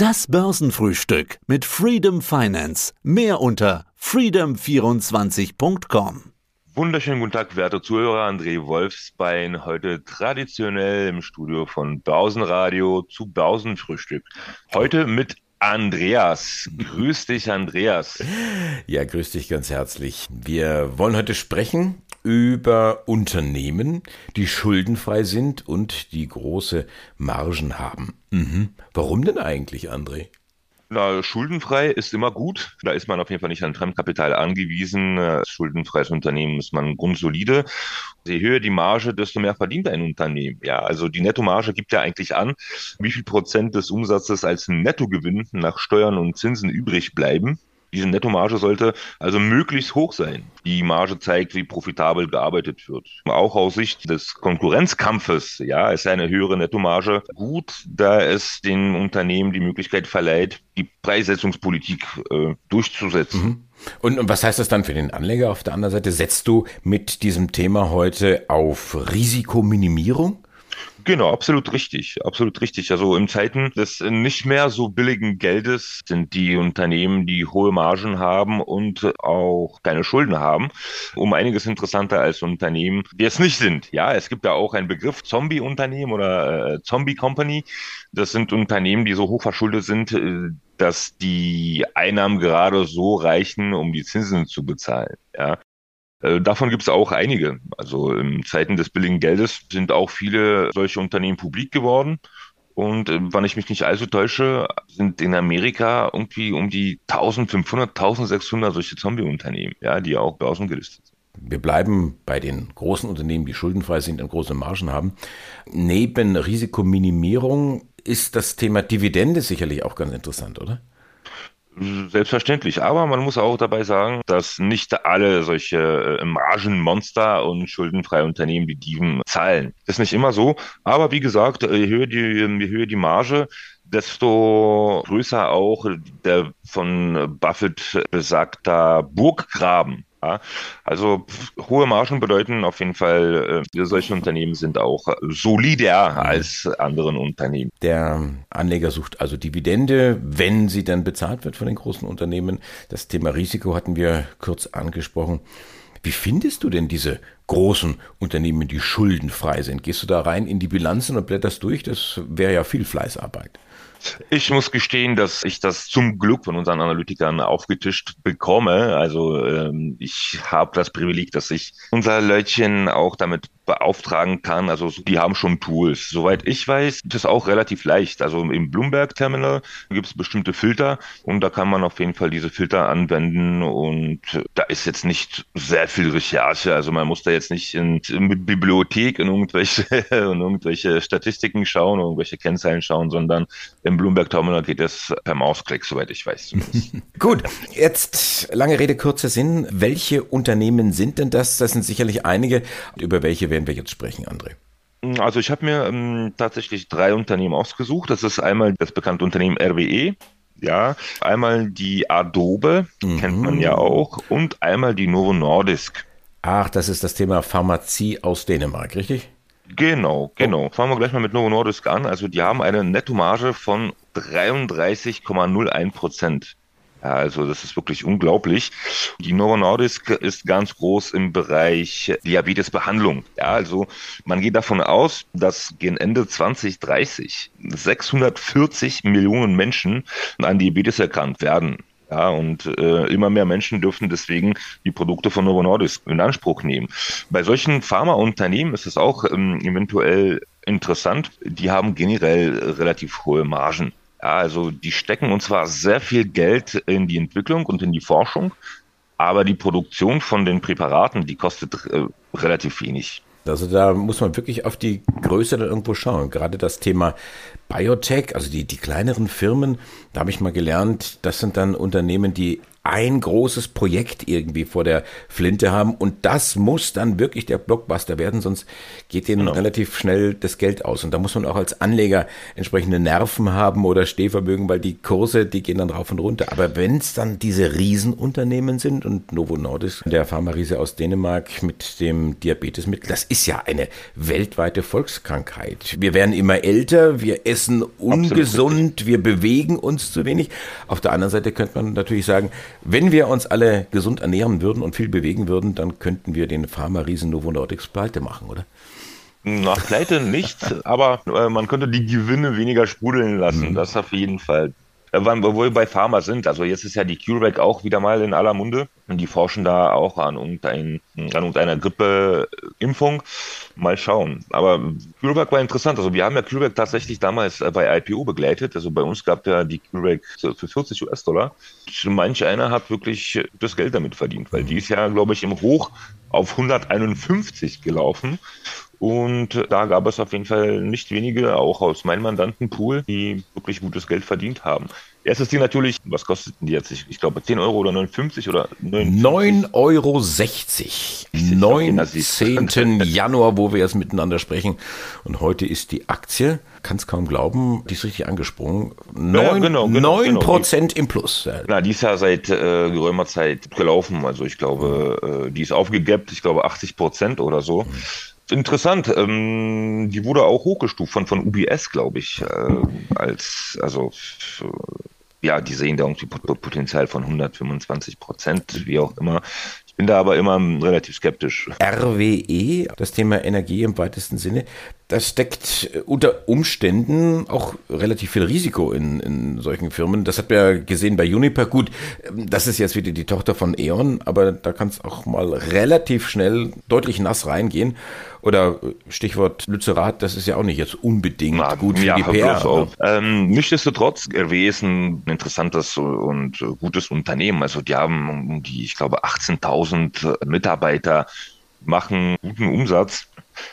Das Börsenfrühstück mit Freedom Finance. Mehr unter freedom24.com. Wunderschönen guten Tag, werte Zuhörer. André Wolfsbein, heute traditionell im Studio von Börsenradio zu Börsenfrühstück. Heute mit Andreas. Grüß dich, Andreas. Ja, grüß dich ganz herzlich. Wir wollen heute sprechen über Unternehmen, die schuldenfrei sind und die große Margen haben. Mhm. Warum denn eigentlich, André? Na, schuldenfrei ist immer gut. Da ist man auf jeden Fall nicht an Fremdkapital angewiesen. Als schuldenfreies Unternehmen ist man grundsolide. Je höher die Marge, desto mehr verdient ein Unternehmen. Ja, also die Nettomarge gibt ja eigentlich an, wie viel Prozent des Umsatzes als Nettogewinn nach Steuern und Zinsen übrig bleiben. Diese Nettomarge sollte also möglichst hoch sein. Die Marge zeigt, wie profitabel gearbeitet wird. Auch aus Sicht des Konkurrenzkampfes, ja, ist eine höhere Nettomarge gut, da es den Unternehmen die Möglichkeit verleiht, die Preissetzungspolitik äh, durchzusetzen. Mhm. Und, und was heißt das dann für den Anleger auf der anderen Seite? Setzt du mit diesem Thema heute auf Risikominimierung? Genau, absolut richtig, absolut richtig. Also in Zeiten des nicht mehr so billigen Geldes sind die Unternehmen, die hohe Margen haben und auch keine Schulden haben, um einiges interessanter als Unternehmen, die es nicht sind. Ja, es gibt ja auch einen Begriff Zombie-Unternehmen oder äh, Zombie-Company. Das sind Unternehmen, die so hoch verschuldet sind, äh, dass die Einnahmen gerade so reichen, um die Zinsen zu bezahlen. Ja, davon gibt es auch einige. Also in Zeiten des billigen Geldes sind auch viele solche Unternehmen publik geworden. Und äh, wenn ich mich nicht allzu täusche, sind in Amerika irgendwie um die 1500, 1600 solche Zombie-Unternehmen, ja, die auch börsengelistet sind. Wir bleiben bei den großen Unternehmen, die schuldenfrei sind und große Margen haben. Neben Risikominimierung ist das Thema Dividende sicherlich auch ganz interessant, oder? Selbstverständlich, aber man muss auch dabei sagen, dass nicht alle solche äh, Margenmonster und schuldenfreie Unternehmen die Diven zahlen. Ist nicht immer so, aber wie gesagt, je höher die, je höher die Marge, desto größer auch der von Buffett besagter Burggraben. Ja, also hohe Margen bedeuten auf jeden Fall, äh, solche Unternehmen sind auch solider mhm. als anderen Unternehmen. Der Anleger sucht also Dividende, wenn sie dann bezahlt wird von den großen Unternehmen. Das Thema Risiko hatten wir kurz angesprochen. Wie findest du denn diese großen Unternehmen, die schuldenfrei sind? Gehst du da rein in die Bilanzen und blätterst durch? Das wäre ja viel Fleißarbeit. Ich muss gestehen, dass ich das zum Glück von unseren Analytikern aufgetischt bekomme. Also ähm, ich habe das Privileg, dass ich unser Leutchen auch damit beauftragen kann. Also die haben schon Tools. Soweit ich weiß, ist es auch relativ leicht. Also im Bloomberg Terminal gibt es bestimmte Filter und da kann man auf jeden Fall diese Filter anwenden und da ist jetzt nicht sehr viel Recherche. Also man muss da jetzt nicht in, in Bibliothek in irgendwelche, in irgendwelche Statistiken schauen, irgendwelche Kennzahlen schauen, sondern im Bloomberg Terminal geht es per Mausklick, soweit ich weiß. Gut, jetzt lange Rede, kurzer Sinn. Welche Unternehmen sind denn das? Das sind sicherlich einige. Über welche werden werden wir jetzt sprechen, André? Also ich habe mir ähm, tatsächlich drei Unternehmen ausgesucht. Das ist einmal das bekannte Unternehmen RWE, ja, einmal die Adobe, mhm. kennt man ja auch, und einmal die Novo Nordisk. Ach, das ist das Thema Pharmazie aus Dänemark, richtig? Genau, genau. Fangen wir gleich mal mit Novo Nordisk an. Also die haben eine Nettomarge von 33,01 Prozent. Ja, also das ist wirklich unglaublich. Die Novo Nordisk ist ganz groß im Bereich Diabetesbehandlung. Ja, also man geht davon aus, dass gegen Ende 2030 640 Millionen Menschen an Diabetes erkrankt werden. Ja, und äh, immer mehr Menschen dürfen deswegen die Produkte von Novo Nordisk in Anspruch nehmen. Bei solchen Pharmaunternehmen ist es auch ähm, eventuell interessant. Die haben generell relativ hohe Margen. Ja, also die stecken und zwar sehr viel Geld in die Entwicklung und in die Forschung, aber die Produktion von den Präparaten, die kostet äh, relativ wenig. Also da muss man wirklich auf die Größe dann irgendwo schauen. Gerade das Thema Biotech, also die, die kleineren Firmen, da habe ich mal gelernt, das sind dann Unternehmen, die ein großes Projekt irgendwie vor der Flinte haben und das muss dann wirklich der Blockbuster werden, sonst geht denen genau. relativ schnell das Geld aus. Und da muss man auch als Anleger entsprechende Nerven haben oder Stehvermögen, weil die Kurse, die gehen dann rauf und runter. Aber wenn es dann diese Riesenunternehmen sind und Novo Nordisk, der Pharma-Riese aus Dänemark mit dem Diabetesmittel, das ist ja eine weltweite Volkskrankheit. Wir werden immer älter, wir essen ungesund, wir bewegen uns zu wenig. Auf der anderen Seite könnte man natürlich sagen, wenn wir uns alle gesund ernähren würden und viel bewegen würden, dann könnten wir den Pharma-Riesen Novo Nordisk pleite machen, oder? Nach pleite nicht, aber äh, man könnte die Gewinne weniger sprudeln lassen. Mhm. Das auf jeden Fall. Äh, wo wir bei Pharma sind, also jetzt ist ja die CureVac auch wieder mal in aller Munde und die forschen da auch an, irgendein, an irgendeiner Grippeimpfung. Mal schauen. Aber CureVac war interessant. Also wir haben ja CureVac tatsächlich damals äh, bei IPO begleitet. Also bei uns gab ja die CureVac für 40 US-Dollar. Manch einer hat wirklich das Geld damit verdient, weil die ist ja, glaube ich, im Hoch auf 151 gelaufen. Und da gab es auf jeden Fall nicht wenige, auch aus meinem Mandantenpool, die wirklich gutes Geld verdient haben. Erstes Ding natürlich, was kostet die jetzt? Ich, ich glaube 10 Euro oder 59 oder 9,60 Euro. 19. Januar, wo wir jetzt miteinander sprechen. Und heute ist die Aktie, kann es kaum glauben, die ist richtig angesprungen. 9, ja, genau, genau, 9 genau. Prozent im Plus. Na, die ist ja seit äh, geraumer Zeit gelaufen. Also ich glaube, äh, die ist aufgegappt, ich glaube 80 Prozent oder so. Mhm. Interessant, ähm, die wurde auch hochgestuft von, von UBS, glaube ich, äh, als, also, ja, die sehen da irgendwie Potenzial von 125 Prozent, wie auch immer bin da aber immer relativ skeptisch. RWE, das Thema Energie im weitesten Sinne, das steckt unter Umständen auch relativ viel Risiko in, in solchen Firmen. Das hat man ja gesehen bei Uniper. Gut, das ist jetzt wieder die Tochter von E.ON, aber da kann es auch mal relativ schnell deutlich nass reingehen. Oder Stichwort Lützerath, das ist ja auch nicht jetzt unbedingt Na, gut für ja, die PR. Ähm, nichtsdestotrotz, RW ist ein interessantes und gutes Unternehmen. Also die haben um die, ich glaube, 18.000 Mitarbeiter, machen guten Umsatz.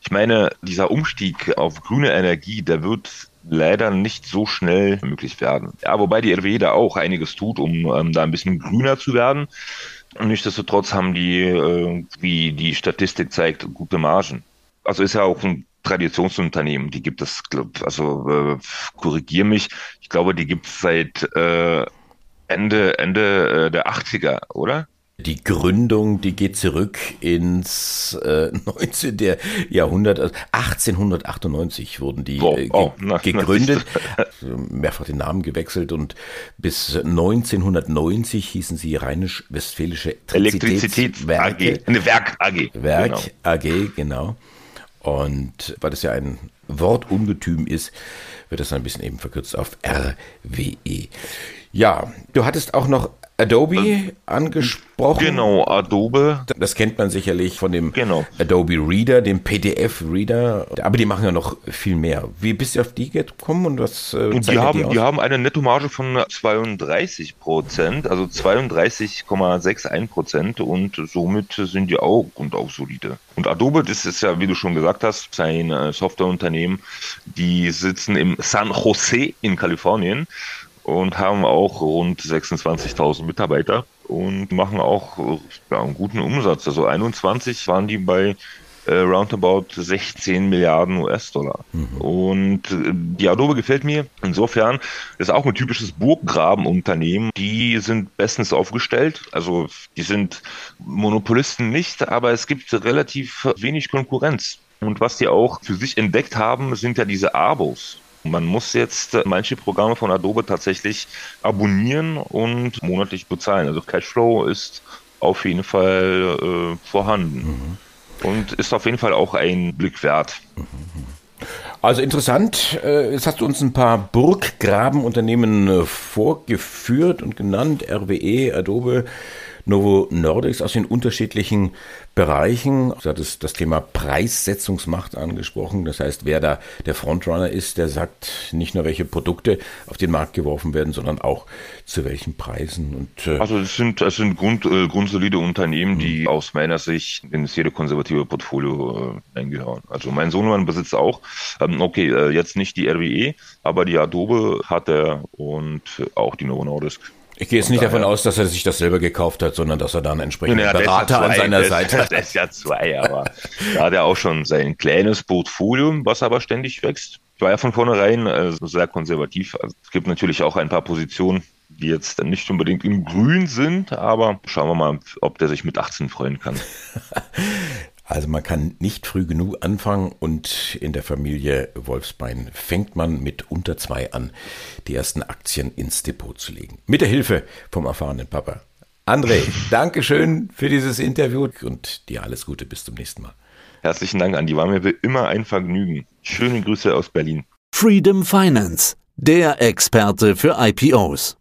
Ich meine, dieser Umstieg auf grüne Energie, der wird leider nicht so schnell möglich werden. Ja, wobei die RWE da auch einiges tut, um ähm, da ein bisschen grüner zu werden. Nichtsdestotrotz haben die, äh, wie die Statistik zeigt, gute Margen. Also ist ja auch ein Traditionsunternehmen, die gibt es, also äh, korrigier mich, ich glaube, die gibt es seit äh, Ende, Ende äh, der 80er, oder? Die Gründung, die geht zurück ins äh, 19. Jahrhundert, also 1898 wurden die oh, äh, oh, na, gegründet, mehrfach den Namen gewechselt und bis 1990 hießen sie Rheinisch-Westfälische Elektrizitätswerke. AG, eine Werk AG. Werk genau. AG, genau. Und weil das ja ein Wortungetüm ist, wird das ein bisschen eben verkürzt auf RWE. Ja, du hattest auch noch Adobe äh, angesprochen. Genau, Adobe. Das kennt man sicherlich von dem genau. Adobe Reader, dem PDF-Reader. Aber die machen ja noch viel mehr. Wie bist du auf die gekommen und was äh, die haben, die, die haben eine Nettomarge von 32 Prozent, also 32,61 Prozent und somit sind die auch und auch solide. Und Adobe, das ist ja, wie du schon gesagt hast, sein äh, Softwareunternehmen, die sitzen im San Jose in Kalifornien und haben auch rund 26.000 Mitarbeiter und machen auch ja, einen guten Umsatz. Also 21 waren die bei äh, roundabout 16 Milliarden US-Dollar. Mhm. Und äh, die Adobe gefällt mir. Insofern ist auch ein typisches Burggrabenunternehmen. Die sind bestens aufgestellt. Also die sind Monopolisten nicht, aber es gibt relativ wenig Konkurrenz. Und was die auch für sich entdeckt haben, sind ja diese Abos. Man muss jetzt manche Programme von Adobe tatsächlich abonnieren und monatlich bezahlen. Also Cashflow ist auf jeden Fall äh, vorhanden mhm. und ist auf jeden Fall auch ein Blick wert. Also interessant, äh, jetzt hast du uns ein paar Burggrabenunternehmen äh, vorgeführt und genannt, RWE, Adobe, Novo Nordics aus den unterschiedlichen Bereichen. Du hattest das Thema Preissetzungsmacht angesprochen. Das heißt, wer da der Frontrunner ist, der sagt nicht nur, welche Produkte auf den Markt geworfen werden, sondern auch zu welchen Preisen. Und, äh also es sind, es sind Grund, äh, grundsolide Unternehmen, die mhm. aus meiner Sicht in das jede konservative Portfolio äh, eingehören. Also mein Sohn besitzt auch, ähm, okay, äh, jetzt nicht die RWE, aber die Adobe hat er und auch die Novo Nordisk. Ich gehe jetzt nicht davon aus, dass er sich das selber gekauft hat, sondern dass er da einen entsprechenden ja, Berater an seiner das, Seite hat. Das ist ja zwei, aber da hat er auch schon sein kleines Portfolio, was aber ständig wächst. Ich war ja von vornherein also sehr konservativ. Also es gibt natürlich auch ein paar Positionen, die jetzt nicht unbedingt im Grün sind, aber schauen wir mal, ob der sich mit 18 freuen kann. Also man kann nicht früh genug anfangen und in der Familie Wolfsbein fängt man mit unter zwei an, die ersten Aktien ins Depot zu legen. Mit der Hilfe vom erfahrenen Papa. André, Dankeschön für dieses Interview und dir alles Gute bis zum nächsten Mal. Herzlichen Dank, Andi. War mir immer ein Vergnügen. Schöne Grüße aus Berlin. Freedom Finance, der Experte für IPOs.